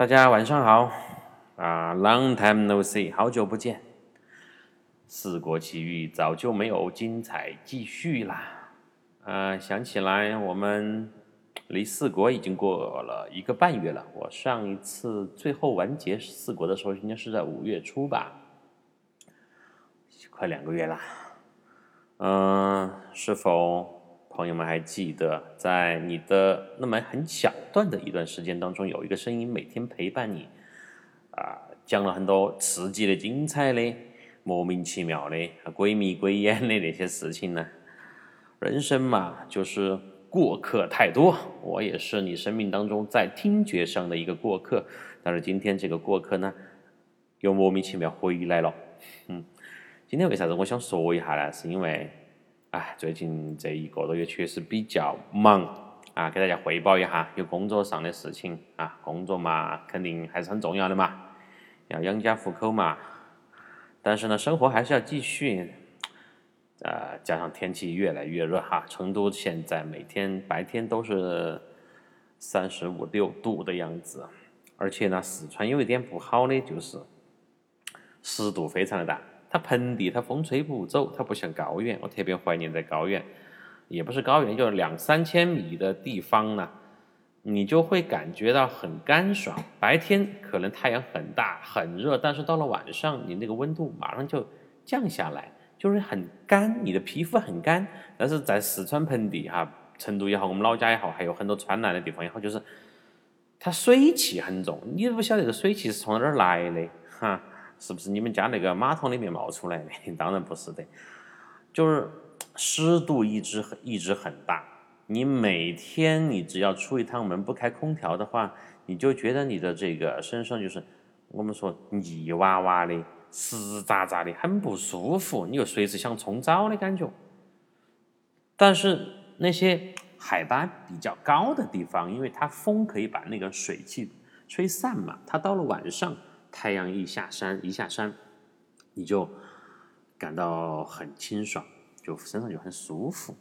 大家晚上好啊，Long time no see，好久不见。四国奇遇早就没有精彩继续啦。啊，想起来我们离四国已经过了一个半月了。我上一次最后完结四国的时候，应该是在五月初吧，快两个月啦。嗯，是否？朋友们还记得，在你的那么很小段的一段时间当中，有一个声音每天陪伴你，啊，讲了很多刺激的、精彩的、莫名其妙的、鬼迷鬼眼的那些事情呢？人生嘛，就是过客太多。我也是你生命当中在听觉上的一个过客，但是今天这个过客呢，又莫名其妙回来了。嗯，今天为啥子我想说一下呢？是因为。哎，最近这一个多月确实比较忙啊，给大家汇报一下，有工作上的事情啊，工作嘛肯定还是很重要的嘛，要养家糊口嘛。但是呢，生活还是要继续。呃，加上天气越来越热哈，成都现在每天白天都是三十五六度的样子，而且呢，四川有一点不好的就是湿度非常的大。它盆地，它风吹不走，它不像高原。我特别怀念在高原，也不是高原，就是两三千米的地方呢，你就会感觉到很干爽。白天可能太阳很大很热，但是到了晚上，你那个温度马上就降下来，就是很干，你的皮肤很干。但是在四川盆地哈，成都也好，我们老家也好，还有很多川南的地方也好，就是它水汽很重，你都不晓得这个水汽是从哪儿来的哈。是不是你们家那个马桶里面冒出来的？当然不是的，就是湿度一直很一直很大。你每天你只要出一趟门不开空调的话，你就觉得你的这个身上就是我们说泥哇哇的、湿渣渣的，很不舒服。你又随时想冲澡的感觉。但是那些海拔比较高的地方，因为它风可以把那个水汽吹散嘛，它到了晚上。太阳一下山，一下山，你就感到很清爽，就身上就很舒服。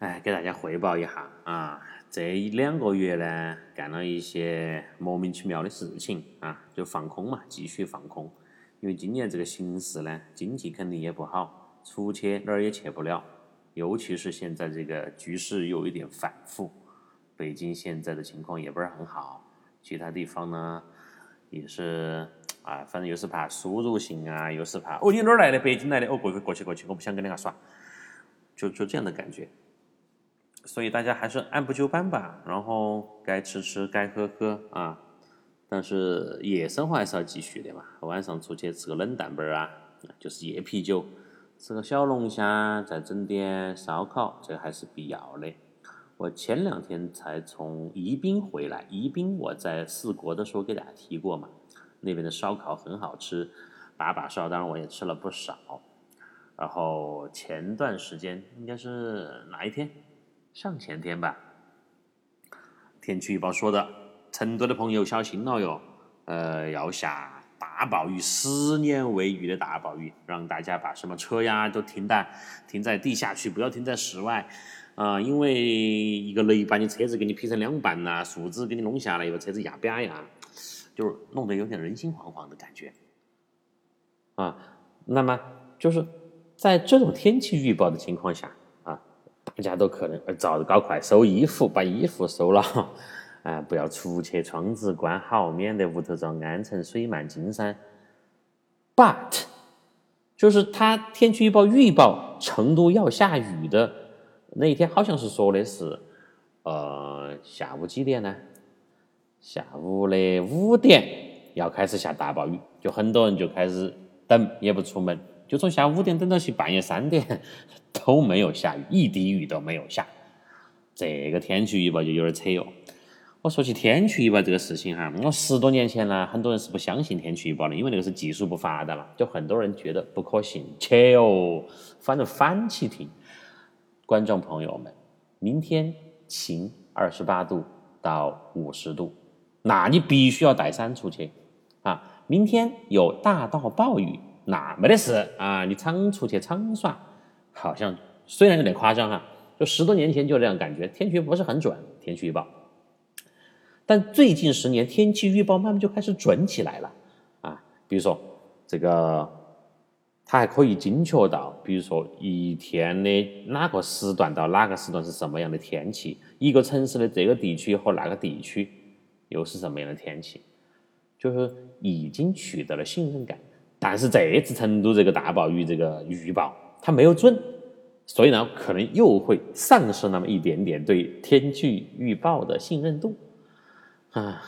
哎，给大家汇报一下啊，这一两个月呢，干了一些莫名其妙的事情啊，就放空嘛，继续放空。因为今年这个形势呢，经济肯定也不好，出去哪儿也去不了，尤其是现在这个局势有一点反复，北京现在的情况也不是很好，其他地方呢。也是啊，反正又是怕输入性啊，又是怕哦，你哪儿来的？北京来的哦，过去过去过去，我不想跟你个耍，就就这样的感觉。所以大家还是按部就班吧，然后该吃吃，该喝喝啊。但是夜生活还是要继续的嘛，晚上出去吃个冷淡本儿啊，就是夜啤酒，吃个小龙虾，再整点烧烤，这还是必要的。我前两天才从宜宾回来，宜宾我在四国的时候给大家提过嘛，那边的烧烤很好吃，把把烧，当然我也吃了不少。然后前段时间应该是哪一天？上前天吧。天气预报说的，成都的朋友小心了哟，呃，要下大暴雨，十年未遇的大暴雨，让大家把什么车呀都停在停在地下去，不要停在室外。啊，因为一个雷把你车子给你劈成两半呐，树枝给你弄下来，又把车子压扁呀，就是弄得有点人心惶惶的感觉。啊，那么就是在这种天气预报的情况下啊，大家都可能早搞快收衣服，把衣服收了，啊，不要出去，窗子关好，免得屋头遭暗沉水漫金山。But，就是它天气预报预报成都要下雨的。那一天好像是说的是，呃，下午几点呢？下午的五点要开始下大暴雨，就很多人就开始等，也不出门，就从下午五点等到去半夜三点 都没有下雨，一滴雨都没有下。这个天气预报就有点扯哟。我说起天气预报这个事情哈，我十多年前呢，很多人是不相信天气预报的，因为那个是技术不发达嘛，就很多人觉得不可信，切哦，反正反起听。观众朋友们，明天晴，二十八度到五十度，那你必须要带伞出去啊！明天有大到暴雨，那没得事啊！你常出去常耍，好像虽然有点夸张哈，就十多年前就这样感觉，天气不是很准，天气预报。但最近十年天气预报慢慢就开始准起来了啊，比如说这个，它还可以精确到，比如说一天的哪个时段到哪个时段是什么样的天气，一个城市的这个地区和那个地区又是什么样的天气，就是已经取得了信任感。但是这次成都这个大暴雨这个预报它没有准，所以呢，可能又会丧失那么一点点对天气预报的信任度。啊，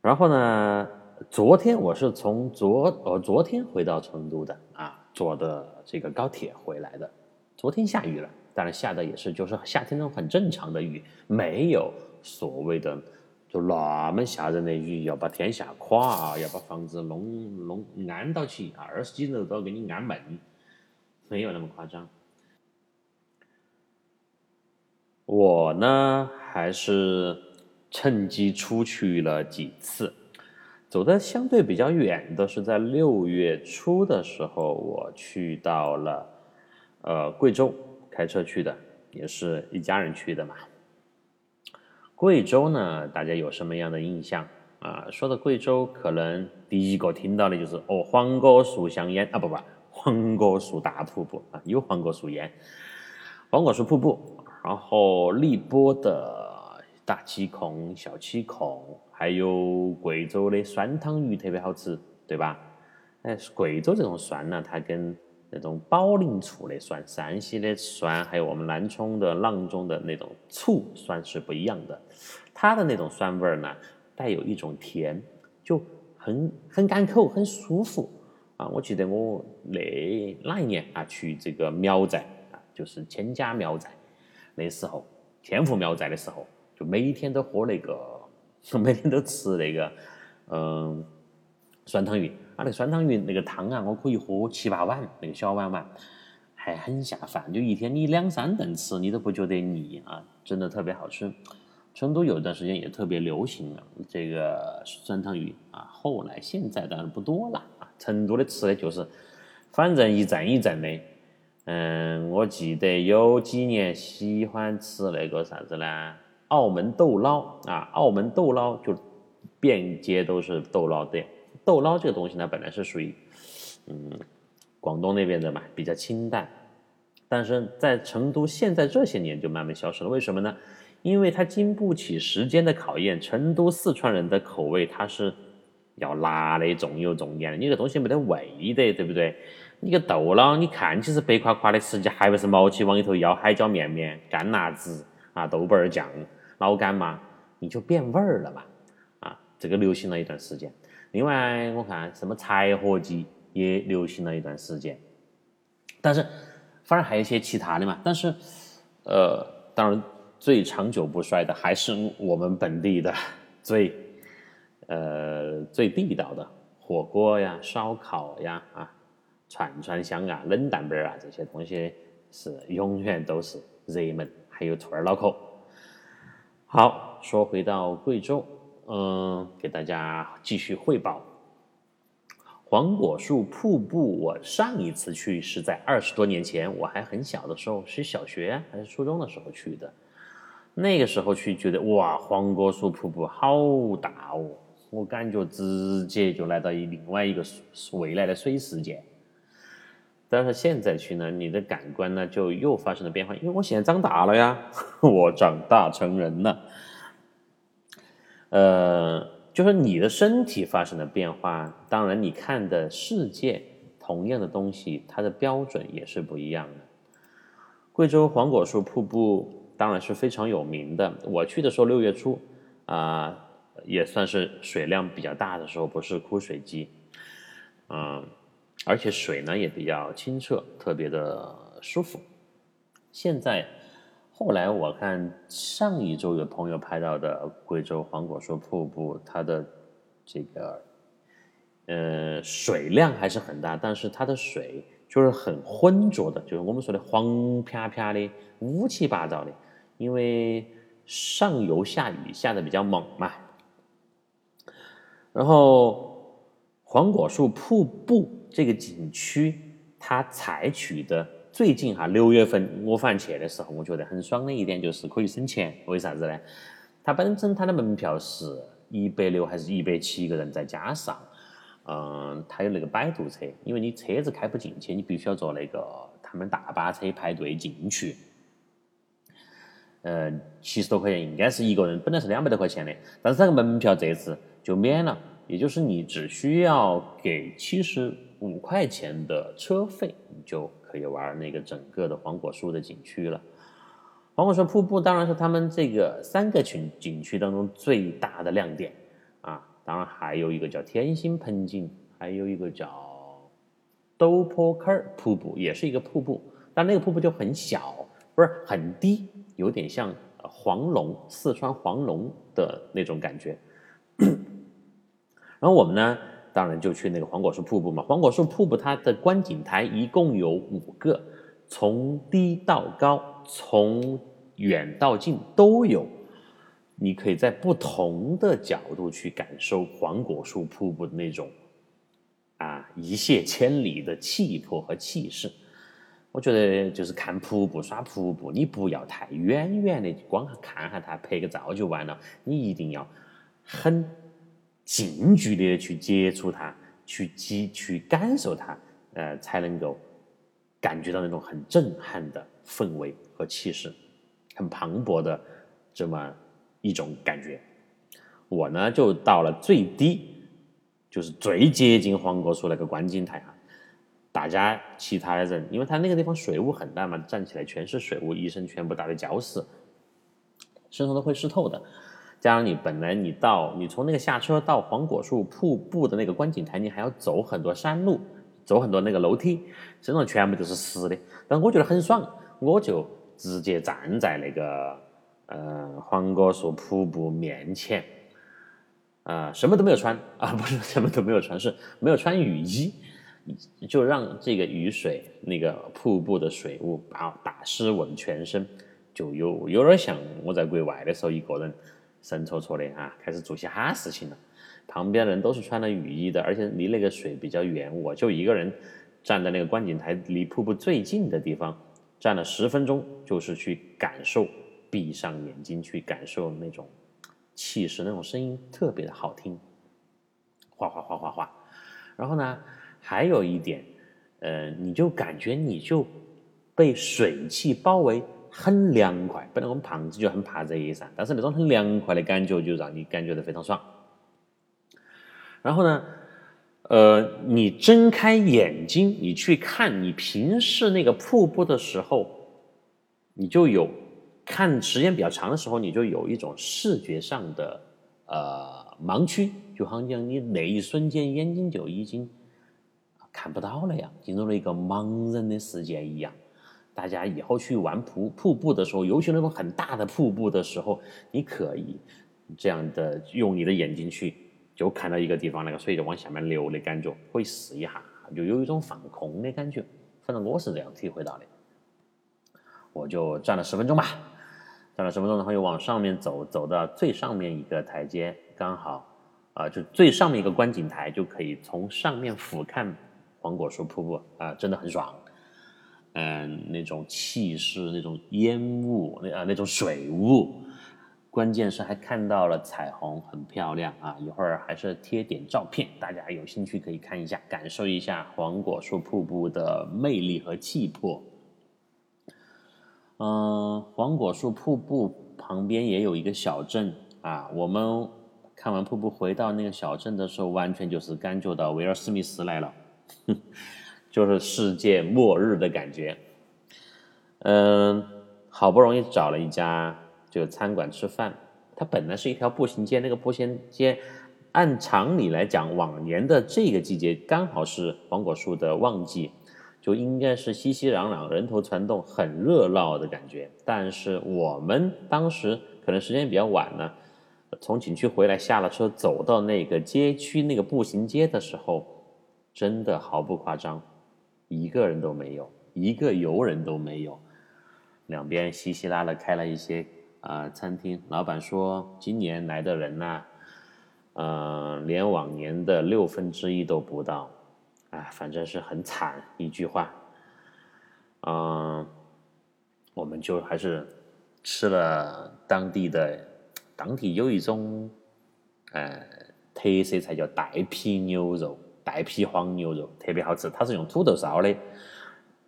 然后呢？昨天我是从昨呃昨天回到成都的啊，坐的这个高铁回来的。昨天下雨了，当然下的也是就是夏天那种很正常的雨，没有所谓的就那么吓人的雨，要把天下垮，要把房子弄弄安到起，二十几楼都要给你安门，没有那么夸张。我呢，还是。趁机出去了几次，走的相对比较远的是在六月初的时候，我去到了呃贵州，开车去的，也是一家人去的嘛。贵州呢，大家有什么样的印象啊？说到贵州，可能第一个听到的就是哦，黄果树香烟啊，不不，黄果树大瀑布啊，有黄果树烟，黄果树瀑布，然后荔波的。大七孔、小七孔，还有贵州的酸汤鱼特别好吃，对吧？哎，贵州这种酸呢，它跟那种保龄醋的酸、山西的酸，还有我们南充的阆中的那种醋酸是不一样的。它的那种酸味儿呢，带有一种甜，就很很干口，很舒服啊！我记得我那那一年啊，去这个苗寨啊，就是千家苗寨那时候，天府苗寨的时候。就每天都喝那个，我每天都吃那个，嗯，酸汤鱼啊，那酸汤鱼那个汤啊，我可以喝七八碗，那个小碗碗，还很下饭。就一天你两三顿吃，你都不觉得腻啊，真的特别好吃。成都有一段时间也特别流行这个酸汤鱼啊，后来现在当然不多了啊。成都的吃的就是，反正一阵一阵的。嗯，我记得有几年喜欢吃那个啥子呢？澳门豆捞啊，澳门豆捞就遍街都是豆捞店。豆捞这个东西呢，本来是属于嗯广东那边的嘛，比较清淡。但是在成都现在这些年就慢慢消失了，为什么呢？因为它经不起时间的考验。成都四川人的口味它是要辣的，重油重盐的，你这东西没得味的，对不对？你个豆捞，你看起是白夸夸的，实际还不是毛起往里头舀海椒面面、干辣子啊、豆瓣酱。老干妈，你就变味儿了嘛？啊，这个流行了一段时间。另外，我看什么柴火鸡也流行了一段时间。但是，反而还有一些其他的嘛。但是，呃，当然最长久不衰的还是我们本地的 最，呃，最地道的火锅呀、烧烤呀、啊串串香啊、冷淡本啊这些东西是永远都是热门。还有兔儿脑壳。好，说回到贵州，嗯，给大家继续汇报黄果树瀑布。我上一次去是在二十多年前，我还很小的时候，是小学还是初中的时候去的。那个时候去，觉得哇，黄果树瀑布好大哦，我感觉直接就来到一另外一个未来的水世界。但是现在去呢，你的感官呢就又发生了变化，因为我现在长大了呀，我长大成人了。呃，就是你的身体发生了变化，当然你看的世界同样的东西，它的标准也是不一样的。贵州黄果树瀑布当然是非常有名的，我去的时候六月初啊，也算是水量比较大的时候，不是枯水季，嗯。而且水呢也比较清澈，特别的舒服。现在，后来我看上一周有朋友拍到的贵州黄果树瀑布，它的这个呃水量还是很大，但是它的水就是很浑浊的，就是我们说的黄啪啪的、乌七八糟的，因为上游下雨下的比较猛嘛。然后。黄果树瀑布这个景区，它采取的最近哈六月份我反正去的时候，我觉得很爽的一点就是可以省钱。为啥子呢？它本身它的门票是一百六还是一百七一个人，再加上，嗯，它有那个摆渡车，因为你车子开不进去，你必须要坐那个他们大巴车排队进去。呃，七十多块钱应该是一个人，本来是两百多块钱的，但是这个门票这次就免了，也就是你只需要给七十五块钱的车费，你就可以玩那个整个的黄果树的景区了。黄果树瀑布当然是他们这个三个群景区当中最大的亮点啊，当然还有一个叫天星盆景，还有一个叫陡坡坑瀑布，也是一个瀑布，但那个瀑布就很小，不是很低，有点像黄龙，四川黄龙的那种感觉。然后我们呢，当然就去那个黄果树瀑布嘛。黄果树瀑布它的观景台一共有五个。从低到高，从远到近都有，你可以在不同的角度去感受黄果树瀑布的那种啊一泻千里的气魄和气势。我觉得就是看瀑布、耍瀑布，你不要太远远的光看下它拍个照就完了，你一定要很近距离的去接触它，去接去感受它，呃，才能够。感觉到那种很震撼的氛围和气势，很磅礴的这么一种感觉。我呢就到了最低，就是最接近黄果树那个观景台啊。大家其他的人，因为他那个地方水雾很大嘛，站起来全是水雾，一身全部打的胶湿，身上都会湿透的。加上你本来你到你从那个下车到黄果树瀑布的那个观景台，你还要走很多山路。走很多那个楼梯，身上全部都是湿的，但我觉得很爽，我就直接站在那个呃黄果树瀑布面前，啊，什么都没有穿啊，不是什么都没有穿，是没有穿雨衣，就让这个雨水那个瀑布的水雾把打湿我的全身，就有有点像我在国外的时候一个人神戳戳的啊，开始做些哈事情了。旁边人都是穿了雨衣的，而且离那个水比较远，我就一个人站在那个观景台离瀑布最近的地方，站了十分钟，就是去感受，闭上眼睛去感受那种气势，那种声音特别的好听，哗哗哗哗哗。然后呢，还有一点，呃，你就感觉你就被水汽包围，很凉快。本来我们胖子就很怕热噻，但是那种很凉快的感觉就让你感觉到非常爽。然后呢，呃，你睁开眼睛，你去看你平视那个瀑布的时候，你就有看时间比较长的时候，你就有一种视觉上的呃盲区，就好像你那一瞬间眼睛就已经看不到了呀，进入了一个盲人的世界一样。大家以后去玩瀑瀑布的时候，尤其那种很大的瀑布的时候，你可以这样的用你的眼睛去。就看到一个地方，那个水就往下面流的感觉，可以试一下，就有一种放空的感觉。反正我是这样体会到的。我就站了十分钟吧，站了十分钟，然后又往上面走，走到最上面一个台阶，刚好啊，就最上面一个观景台，就可以从上面俯瞰黄果树瀑布啊，真的很爽。嗯，那种气势，那种烟雾，那啊那种水雾。关键是还看到了彩虹，很漂亮啊！一会儿还是贴点照片，大家有兴趣可以看一下，感受一下黄果树瀑布的魅力和气魄。嗯，黄果树瀑布旁边也有一个小镇啊。我们看完瀑布回到那个小镇的时候，完全就是感觉到威尔史密斯来了，就是世界末日的感觉。嗯，好不容易找了一家。就餐馆吃饭，它本来是一条步行街，那个步行街按常理来讲，往年的这个季节刚好是黄果树的旺季，就应该是熙熙攘攘、人头攒动、很热闹的感觉。但是我们当时可能时间比较晚呢，从景区回来下了车，走到那个街区那个步行街的时候，真的毫不夸张，一个人都没有，一个游人都没有，两边稀稀拉拉开了一些。啊，餐厅老板说，今年来的人呢，嗯，连往年的六分之一都不到，啊，反正是很惨，一句话。嗯，我们就还是吃了当地的当地有一种呃特色菜叫带皮牛肉，带皮黄牛肉特别好吃，它是用土豆烧的。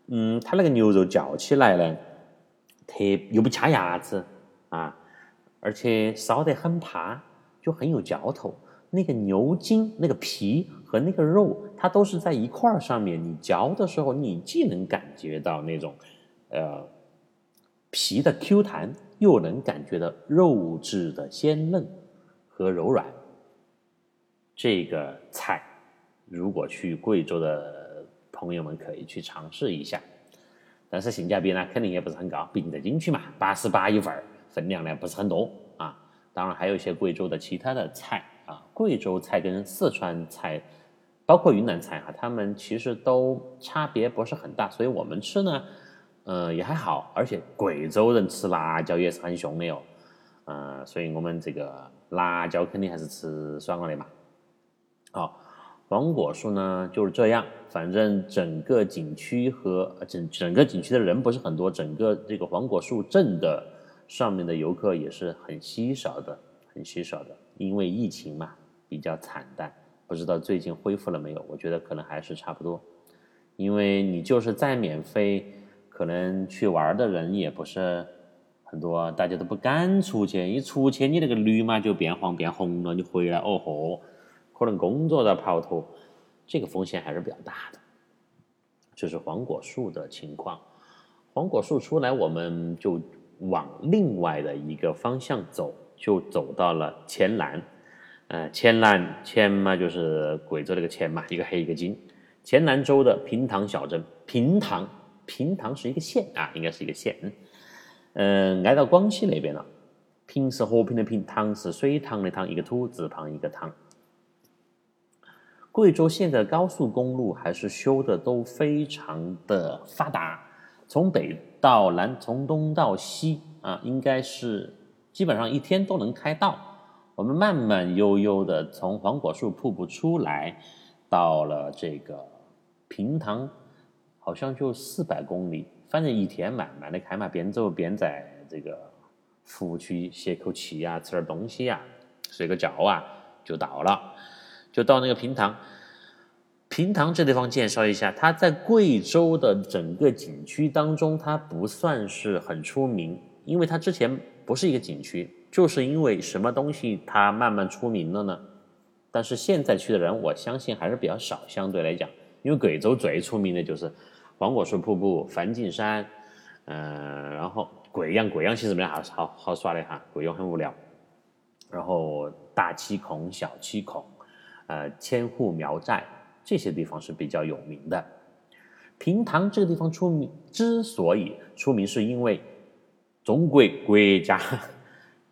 嗯，它那个牛肉嚼起来呢，特又不掐牙齿啊，而且烧得很趴，就很有嚼头。那个牛筋、那个皮和那个肉，它都是在一块儿上面。你嚼的时候，你既能感觉到那种呃皮的 Q 弹，又能感觉到肉质的鲜嫩和柔软。这个菜，如果去贵州的。朋友们可以去尝试一下，但是性价比呢肯定也不是很高，毕竟在景区嘛，八十八一份儿，分量呢不是很多啊。当然还有一些贵州的其他的菜啊，贵州菜跟四川菜，包括云南菜哈，他们其实都差别不是很大，所以我们吃呢，嗯也还好。而且贵州人吃辣椒也是很凶的哟，嗯，所以我们这个辣椒肯定还是吃爽了的嘛。好。黄果树呢就是这样，反正整个景区和整整个景区的人不是很多，整个这个黄果树镇的上面的游客也是很稀少的，很稀少的，因为疫情嘛比较惨淡，不知道最近恢复了没有？我觉得可能还是差不多，因为你就是再免费，可能去玩的人也不是很多，大家都不敢出去，一出去你那个绿码就变黄变红了，你回来哦豁。可能工作的跑脱，这个风险还是比较大的。这是黄果树的情况。黄果树出来，我们就往另外的一个方向走，就走到了黔南。呃，黔南，黔嘛就是贵州那个黔嘛，一个黑一个金。黔南州的平塘小镇，平塘，平塘是一个县啊，应该是一个县。嗯，挨到广西那边了。平是和平的平，塘是水塘的塘，一个土字旁一个塘。贵州现在高速公路还是修的都非常的发达，从北到南，从东到西啊，应该是基本上一天都能开到。我们慢慢悠悠的从黄果树瀑布出来，到了这个平塘，好像就四百公里，反正一天慢慢的开嘛，边走边在这个服务区歇口气呀，吃点东西呀，睡个觉啊，就到了。就到那个平塘，平塘这地方介绍一下，它在贵州的整个景区当中，它不算是很出名，因为它之前不是一个景区，就是因为什么东西它慢慢出名了呢？但是现在去的人，我相信还是比较少，相对来讲，因为贵州最出名的就是黄果树瀑布、梵净山，嗯，然后贵阳，贵阳其实没啥好好耍的哈，贵阳很无聊，然后大七孔、小七孔。呃，千户苗寨这些地方是比较有名的。平塘这个地方出名，之所以出名，是因为中国国家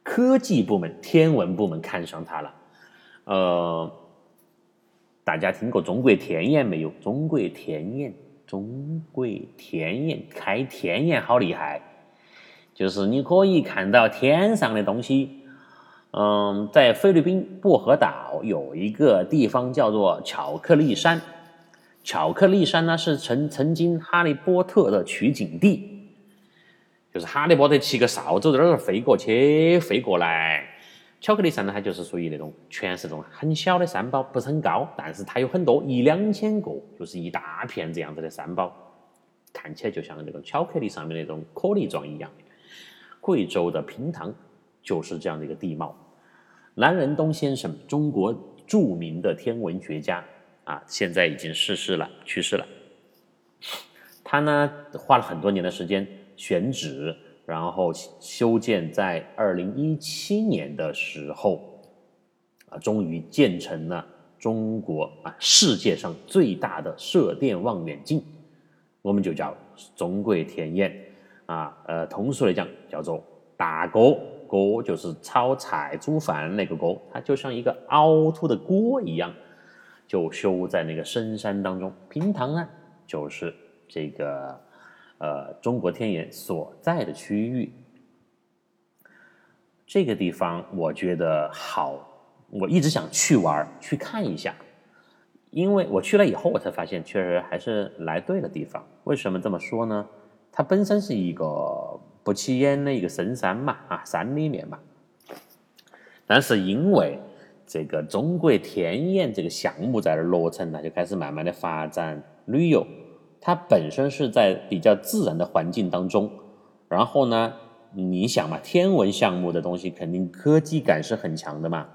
科技部门、天文部门看上它了。呃，大家听过中国天眼没有？中国天眼，中国天眼开天眼好厉害，就是你可以看到天上的东西。嗯，在菲律宾薄荷岛有一个地方叫做巧克力山。巧克力山呢是曾曾经哈利波特的取景地，就是哈利波特骑个扫帚在那儿飞过去飞过来。巧克力山呢，它就是属于那种全是这种很小的山包，不是很高，但是它有很多一两千个，就是一大片这样子的山包，看起来就像那个巧克力上面那种颗粒状一样。贵州的平塘就是这样的一个地貌。南仁东先生，中国著名的天文学家啊，现在已经逝世了，去世了。他呢花了很多年的时间选址，然后修建，在二零一七年的时候啊，终于建成了中国啊世界上最大的射电望远镜，我们就叫中国天眼啊，呃，通俗来讲叫做大锅。锅就是炒菜煮饭那个锅，它就像一个凹凸的锅一样，就修在那个深山当中。平塘呢，就是这个呃中国天眼所在的区域。这个地方我觉得好，我一直想去玩去看一下，因为我去了以后，我才发现确实还是来对了地方。为什么这么说呢？它本身是一个。不起眼的一个深山嘛，啊，山里面嘛，但是因为这个中国天眼这个项目在这落成，它就开始慢慢的发展旅游。它本身是在比较自然的环境当中，然后呢，你想嘛，天文项目的东西肯定科技感是很强的嘛，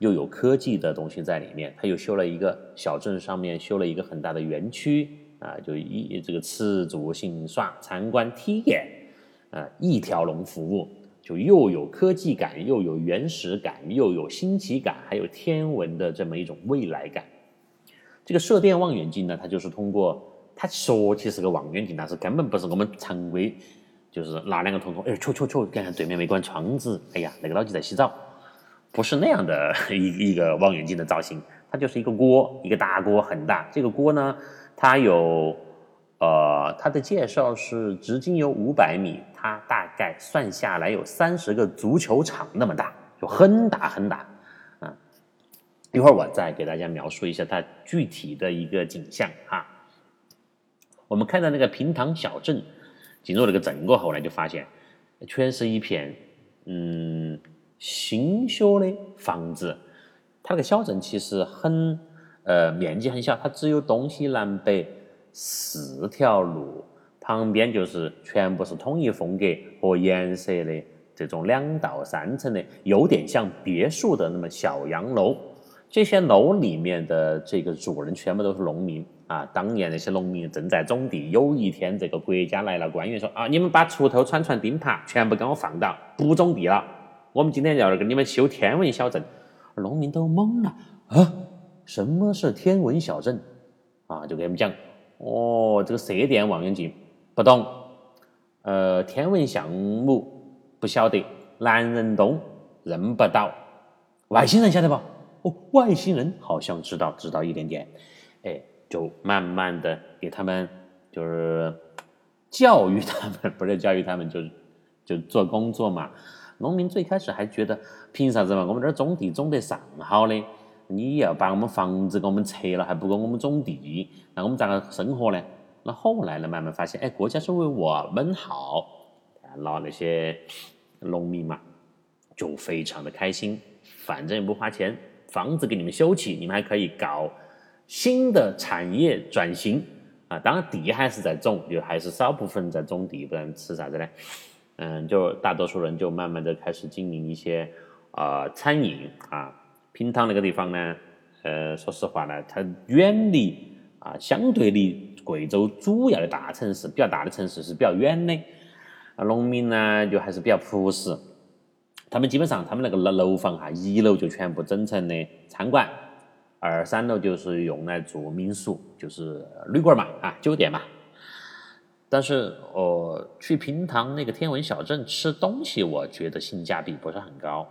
又有科技的东西在里面。它又修了一个小镇上面修了一个很大的园区啊，就一这个吃住行耍参观体验啊一条龙服务。就又有科技感，又有原始感，又有新奇感，还有天文的这么一种未来感。这个射电望远镜呢，它就是通过它说起是个望远镜，但是根本不是我们常规，就是拿两个筒筒，哎，戳戳戳，看看对面没关窗子，哎呀，那个老弟在洗澡，不是那样的 一一个望远镜的造型，它就是一个锅，一个大锅很大，这个锅呢，它有。呃，它的介绍是直径有五百米，它大概算下来有三十个足球场那么大，就很大很大啊。一会儿我再给大家描述一下它具体的一个景象哈。我们看到那个平塘小镇，进入那个镇过后呢，就发现全是一片嗯新修的房子。它那个小镇其实很呃面积很小，它只有东西南北。四条路旁边就是全部是统一风格和颜色的这种两到三层的，有点像别墅的那么小洋楼。这些楼里面的这个主人全部都是农民啊。当年那些农民正在种地，有一天这个国家来了，官员说啊，你们把锄头、铲铲、钉耙全部给我放倒，不种地了。我们今天要给你们修天文小镇。农民都懵了啊，什么是天文小镇啊？就给他们讲。哦，这个射电望远镜不懂，呃，天文项目不晓得，男人懂认不到，外星人晓得不？哦，外星人好像知道，知道一点点，哎，就慢慢的给他们就是教育他们，不是教育他们，就是就做工作嘛。农民最开始还觉得凭啥子嘛？我们这儿种地种得上好的。你要把我们房子给我们拆了，还不给我们种地，那我们咋个生活呢？那后来呢，慢慢发现，哎，国家是为我们好，那那些农民嘛，就非常的开心，反正也不花钱，房子给你们修起，你们还可以搞新的产业转型啊。当然地还是在种，就还是少部分在种地，不然吃啥子呢？嗯，就大多数人就慢慢的开始经营一些啊餐饮啊。平塘那个地方呢，呃，说实话呢，它远离啊，相对离贵州主要的大城市，比较大的城市是比较远的。啊，农民呢就还是比较朴实，他们基本上他们那个楼楼房哈，一楼就全部整成的餐馆，二三楼就是用来做民宿，就是旅馆嘛，啊，酒店嘛。但是哦，去平塘那个天文小镇吃东西，我觉得性价比不是很高。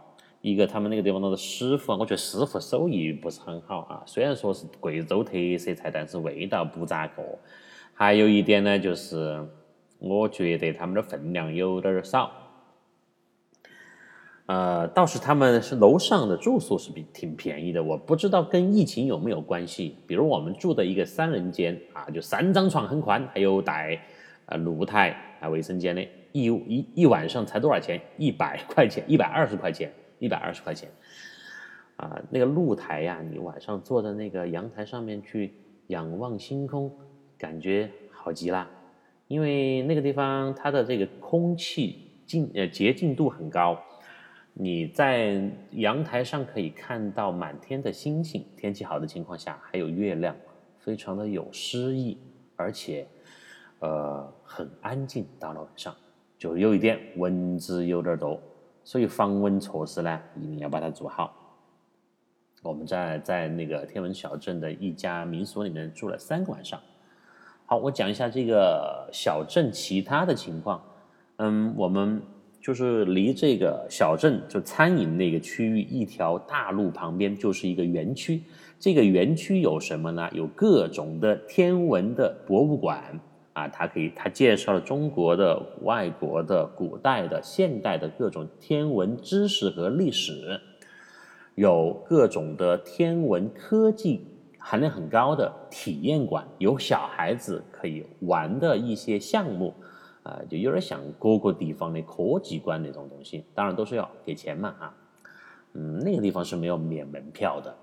一个他们那个地方的师傅，我觉得师傅手艺不是很好啊。虽然说是贵州特色菜，但是味道不咋个。还有一点呢，就是我觉得他们的分量有点少。呃，倒是他们是楼上的住宿是比挺便宜的，我不知道跟疫情有没有关系。比如我们住的一个三人间啊，就三张床很宽，还有带呃露台啊卫生间的，一一一晚上才多少钱？一百块钱，一百二十块钱。一百二十块钱，啊，那个露台呀，你晚上坐在那个阳台上面去仰望星空，感觉好极了。因为那个地方它的这个空气净呃洁净度很高，你在阳台上可以看到满天的星星，天气好的情况下还有月亮，非常的有诗意，而且呃很安静。到了晚上，就有一点蚊子有点多。所以防蚊措施呢，一定要把它做好。我们在在那个天文小镇的一家民宿里面住了三个晚上。好，我讲一下这个小镇其他的情况。嗯，我们就是离这个小镇就餐饮那个区域一条大路旁边就是一个园区。这个园区有什么呢？有各种的天文的博物馆。啊，他可以，他介绍了中国的、外国的、古代的、现代的各种天文知识和历史，有各种的天文科技含量很高的体验馆，有小孩子可以玩的一些项目，啊，就有点像各个地方的科技馆那种东西，当然都是要给钱嘛，啊，嗯，那个地方是没有免门票的。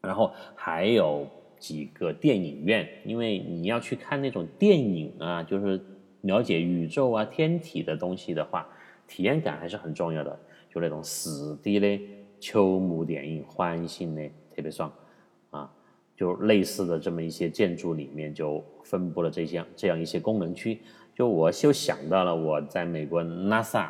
然后还有几个电影院，因为你要去看那种电影啊，就是了解宇宙啊、天体的东西的话，体验感还是很重要的。就那种四 D 的球幕电影，环形的特别爽啊！就类似的这么一些建筑里面，就分布了这些这样一些功能区。就我就想到了我在美国 NASA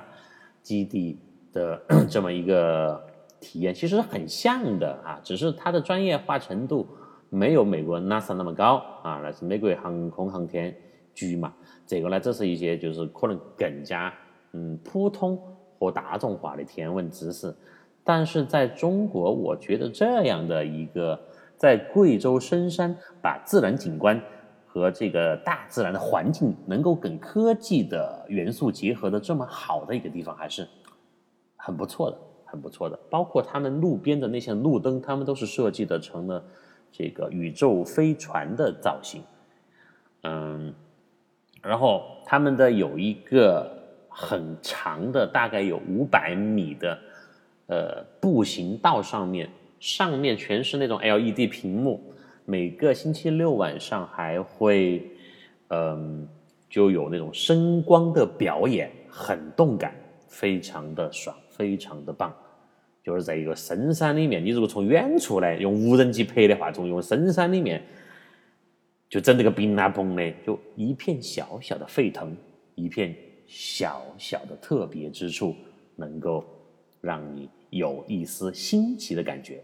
基地的 这么一个体验，其实很像的啊，只是它的专业化程度没有美国 NASA 那么高啊，那是美国航空航天局嘛。这个呢，这是一些就是可能更加嗯普通。或大众化的天文知识，但是在中国，我觉得这样的一个在贵州深山把自然景观和这个大自然的环境能够跟科技的元素结合的这么好的一个地方，还是很不错的，很不错的。包括他们路边的那些路灯，他们都是设计的成了这个宇宙飞船的造型，嗯，然后他们的有一个。很长的，大概有五百米的，呃，步行道上面，上面全是那种 LED 屏幕。每个星期六晚上还会，嗯，就有那种声光的表演，很动感，非常的爽，非常的棒。就是在一个深山里面，你如果从远处来用无人机拍的话，从用深山里面，就整这个冰啊崩的，就一片小小的沸腾，一片。小小的特别之处，能够让你有一丝新奇的感觉。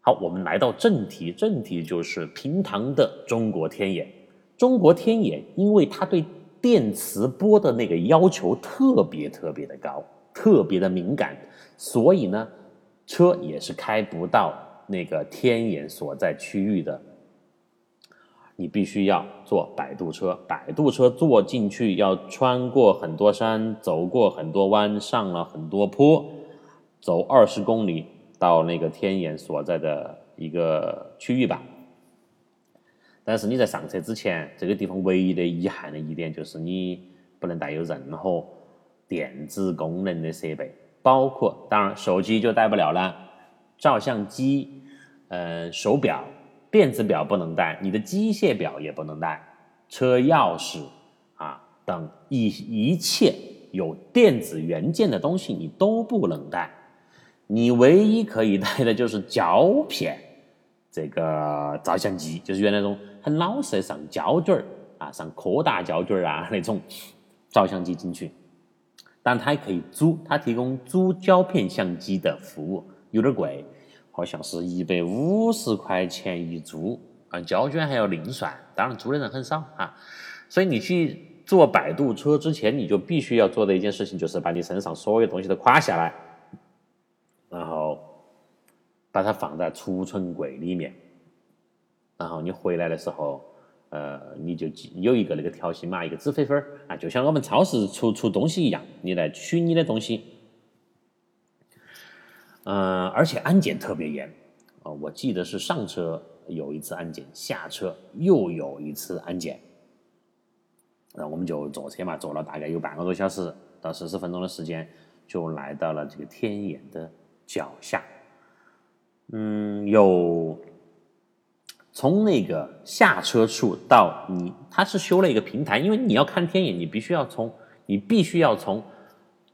好，我们来到正题，正题就是平塘的中国天眼。中国天眼，因为它对电磁波的那个要求特别特别的高，特别的敏感，所以呢，车也是开不到那个天眼所在区域的。你必须要坐摆渡车，摆渡车坐进去要穿过很多山，走过很多弯，上了很多坡，走二十公里到那个天眼所在的一个区域吧。但是你在上车之前，这个地方唯一的遗憾的一点就是你不能带有任何电子功能的设备，包括当然手机就带不了了，照相机，呃，手表。电子表不能带，你的机械表也不能带，车钥匙啊等一一切有电子元件的东西你都不能带，你唯一可以带的就是胶片，这个照相机就是原来那种很老式的上胶卷儿啊，上柯达胶卷儿啊那种照相机进去，但它还可以租，它提供租胶片相机的服务，有点贵。好像是一百五十块钱一租啊，胶卷还要另算，当然租的人很少啊。所以你去坐摆渡车之前，你就必须要做的一件事情，就是把你身上所有东西都挎下来，然后把它放在储存柜里面，然后你回来的时候，呃，你就有一个那个条形码，一个纸飞飞啊，就像我们超市出出东西一样，你来取你的东西。嗯，而且安检特别严，啊，我记得是上车有一次安检，下车又有一次安检，那我们就坐车嘛，坐了大概有半个多小时到四十分钟的时间，就来到了这个天眼的脚下。嗯，有从那个下车处到你，他是修了一个平台，因为你要看天眼，你必须要从，你必须要从。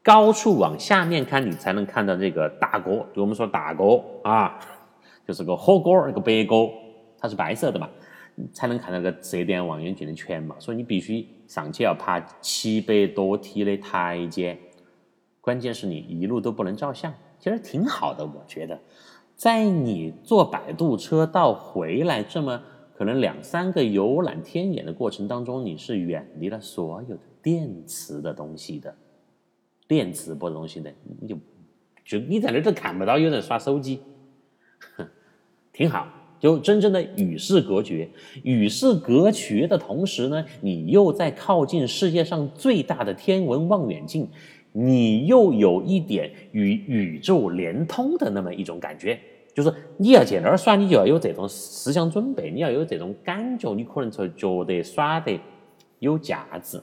高处往下面看，你才能看到这个大锅，就我们说大锅啊，就是个火锅，那个白锅，它是白色的嘛，才能看到个射电望远镜的全貌。所以你必须上去要爬七百多梯的台阶，关键是你一路都不能照相，其实挺好的，我觉得，在你坐摆渡车到回来这么可能两三个游览天眼的过程当中，你是远离了所有的电磁的东西的。电磁波的东西的，你就就你在那儿都看不到有人耍手机，挺好，就真正的与世隔绝。与世隔绝的同时呢，你又在靠近世界上最大的天文望远镜，你又有一点与宇宙连通的那么一种感觉。就是你要去那儿耍，你就要有这种思想准备，你要有这种感觉，你可能才觉得耍得有价值。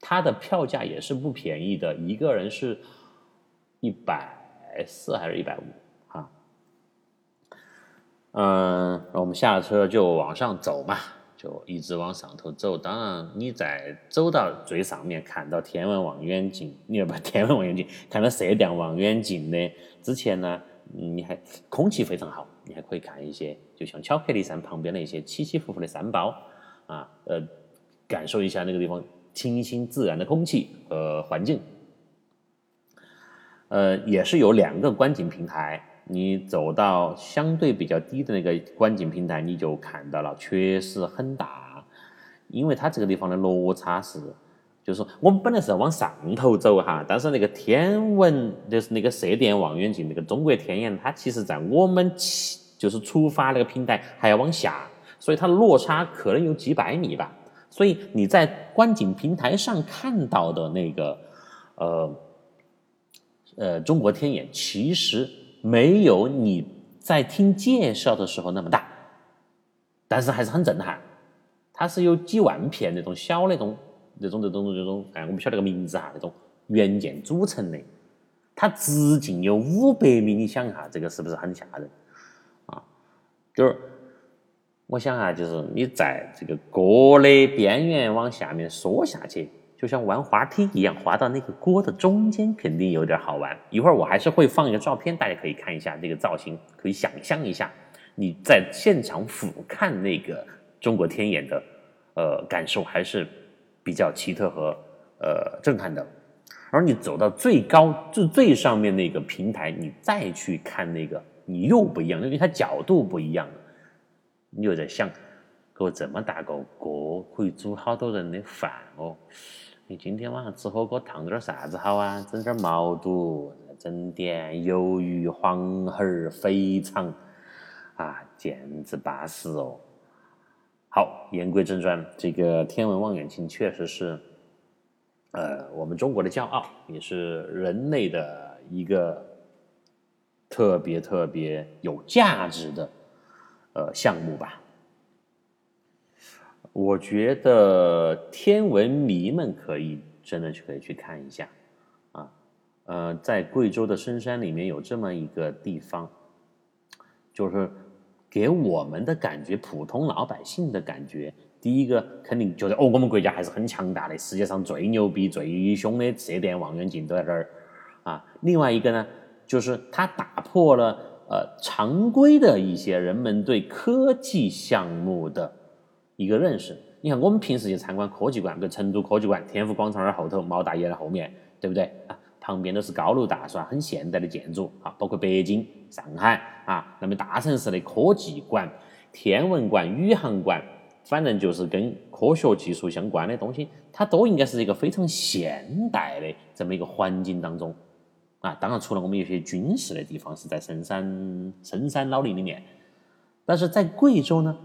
它的票价也是不便宜的，一个人是一百四还是一百五啊？嗯，我们下车就往上走嘛，就一直往上头走。当然，你在走到最上面看到天文望远镜，你要把天文望远镜看到射电望远镜的之前呢，你还空气非常好，你还可以看一些，就像巧克力山旁边的一些起起伏伏的山包啊，呃，感受一下那个地方清新自然的空气和环境。呃，也是有两个观景平台，你走到相对比较低的那个观景平台，你就看到了，确实很大，因为它这个地方的落差是，就是说我们本来是要往上头走哈，但是那个天文就是那个射电望远镜那个中国天眼，它其实在我们起就是出发那个平台还要往下，所以它落差可能有几百米吧，所以你在观景平台上看到的那个，呃。呃，中国天眼其实没有你在听介绍的时候那么大，但是还是很震撼。它是由几万片那种小那种、那种、那种、那种，哎，我不晓得个名字哈，那种元件组成的。它直径有五百米，你想一下，这个是不是很吓人啊？就是我想啊，就是你在这个锅的边缘往下面缩下去。就像玩滑梯一样，滑到那个锅的中间，肯定有点好玩。一会儿我还是会放一个照片，大家可以看一下这个造型，可以想象一下你在现场俯瞰那个中国天眼的呃感受，还是比较奇特和呃震撼的。而你走到最高就最上面那个平台，你再去看那个，你又不一样，因为它角度不一样，你有点像，给这么大个锅可以煮好多人的饭哦。你今天晚上吃火锅烫点啥子好啊？整点毛肚，整点鱿鱼、黄喉、肥肠，啊，简直巴适哦！好，言归正传，这个天文望远镜确实是，呃，我们中国的骄傲，也是人类的一个特别特别有价值的呃项目吧。我觉得天文迷们可以真的去可以去看一下，啊，呃，在贵州的深山里面有这么一个地方，就是给我们的感觉，普通老百姓的感觉，第一个肯定觉得哦，我们国家还是很强大的，世界上最牛逼、最凶的射电望远镜都在这儿，啊，另外一个呢，就是它打破了呃常规的一些人们对科技项目的。一个认识，你看我们平时去参观科技馆，跟成都科技馆、天府广场那儿后头，毛大爷的后面，对不对啊？旁边都是高楼大厦，很现代的建筑啊，包括北京、上海啊，那么大城市的科技馆、天文馆、宇航馆，反正就是跟科学技术相关的东西，它都应该是一个非常现代的这么一个环境当中啊。当然，除了我们有些军事的地方是在深山深山老林里面，但是在贵州呢？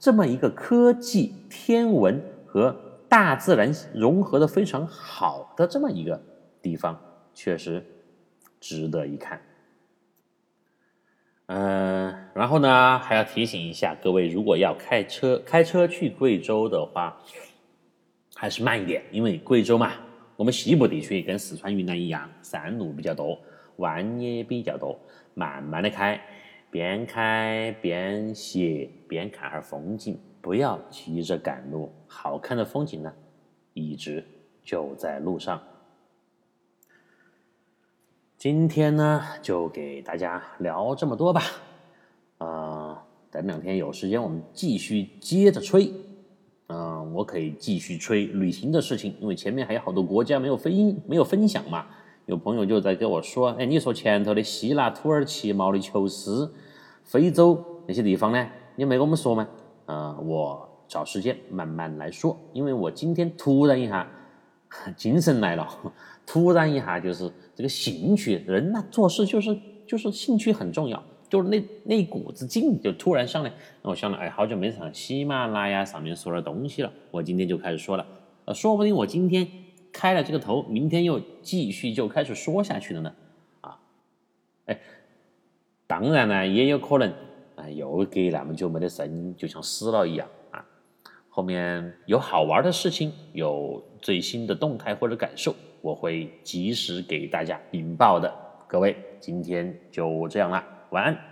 这么一个科技、天文和大自然融合的非常好的这么一个地方，确实值得一看。嗯，然后呢，还要提醒一下各位，如果要开车开车去贵州的话，还是慢一点，因为贵州嘛，我们西部地区跟四川、云南一样，山路比较多，弯也比较多，慢慢的开。边开边写边看哈风景，不要急着赶路。好看的风景呢，一直就在路上。今天呢，就给大家聊这么多吧。啊，等两天有时间，我们继续接着吹。嗯，我可以继续吹旅行的事情，因为前面还有好多国家没有分没有分享嘛。有朋友就在跟我说：“哎，你说前头的希腊、土耳其、毛里求斯、非洲那些地方呢？你没跟我们说吗？”啊，我找时间慢慢来说。因为我今天突然一下 精神来了，突然一下就是这个兴趣，人呢做事就是就是兴趣很重要，就是那那股子劲就突然上来。那我想了，哎，好久没上喜马拉雅上面说的东西了，我今天就开始说了。呃，说不定我今天。开了这个头，明天又继续就开始说下去了呢，啊，哎，当然呢，也有可能啊，又隔那么久没得声音，就像死了一样啊。后面有好玩的事情，有最新的动态或者感受，我会及时给大家禀报的各位，今天就这样了，晚安。